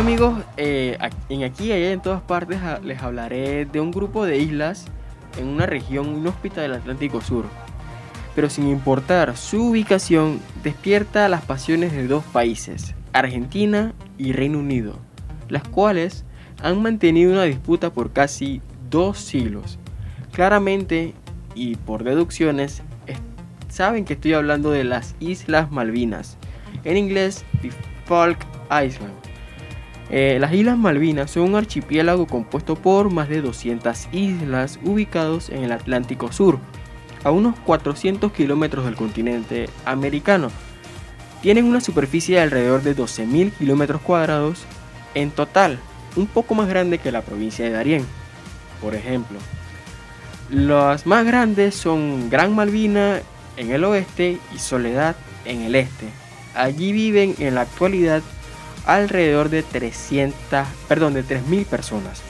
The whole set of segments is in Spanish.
Bueno amigos, eh, en aquí y allá en todas partes les hablaré de un grupo de islas en una región inhóspita del Atlántico Sur. Pero sin importar su ubicación, despierta las pasiones de dos países, Argentina y Reino Unido, las cuales han mantenido una disputa por casi dos siglos. Claramente y por deducciones, saben que estoy hablando de las Islas Malvinas, en inglés The Falk Island. Eh, las Islas Malvinas son un archipiélago compuesto por más de 200 islas ubicados en el Atlántico Sur, a unos 400 kilómetros del continente americano. Tienen una superficie de alrededor de 12.000 kilómetros cuadrados en total, un poco más grande que la provincia de Darién, por ejemplo. Las más grandes son Gran Malvina en el oeste y Soledad en el este. Allí viven en la actualidad alrededor de 300, perdón, de 3.000 personas.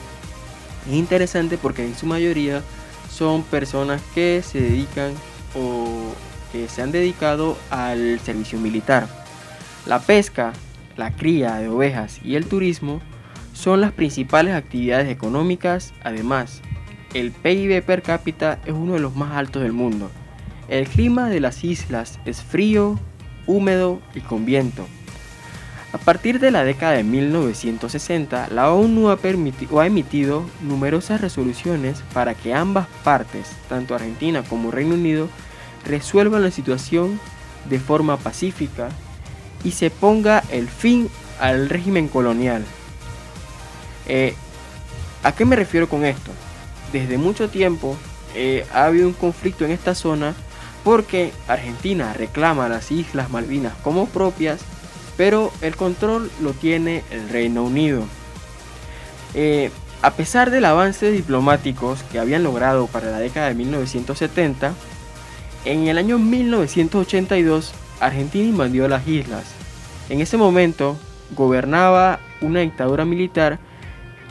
Es interesante porque en su mayoría son personas que se dedican o que se han dedicado al servicio militar. La pesca, la cría de ovejas y el turismo son las principales actividades económicas. Además, el PIB per cápita es uno de los más altos del mundo. El clima de las islas es frío, húmedo y con viento. A partir de la década de 1960, la ONU ha, emitido numerosas resoluciones para que ambas partes, tanto Argentina como Reino Unido, resuelvan la situación de forma pacífica y se ponga el fin al régimen colonial. Eh, ¿A qué me refiero con esto? Desde mucho tiempo eh, ha habido un conflicto en esta zona porque Argentina reclama las Islas Malvinas como propias pero el control lo tiene el Reino Unido. Eh, a pesar del avance diplomáticos que habían logrado para la década de 1970, en el año 1982 Argentina invadió las islas. En ese momento gobernaba una dictadura militar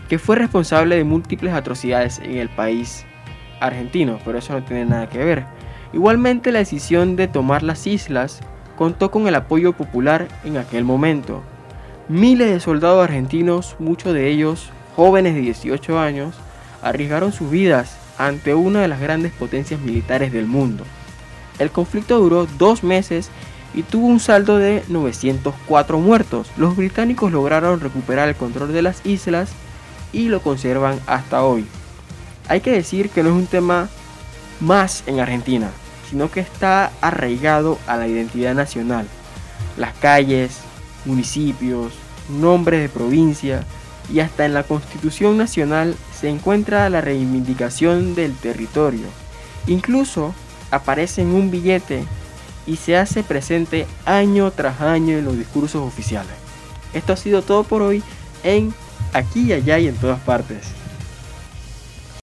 que fue responsable de múltiples atrocidades en el país argentino, pero eso no tiene nada que ver. Igualmente la decisión de tomar las islas contó con el apoyo popular en aquel momento. Miles de soldados argentinos, muchos de ellos jóvenes de 18 años, arriesgaron sus vidas ante una de las grandes potencias militares del mundo. El conflicto duró dos meses y tuvo un saldo de 904 muertos. Los británicos lograron recuperar el control de las islas y lo conservan hasta hoy. Hay que decir que no es un tema más en Argentina sino que está arraigado a la identidad nacional. Las calles, municipios, nombres de provincia y hasta en la Constitución Nacional se encuentra la reivindicación del territorio. Incluso aparece en un billete y se hace presente año tras año en los discursos oficiales. Esto ha sido todo por hoy en Aquí, Allá y en todas partes.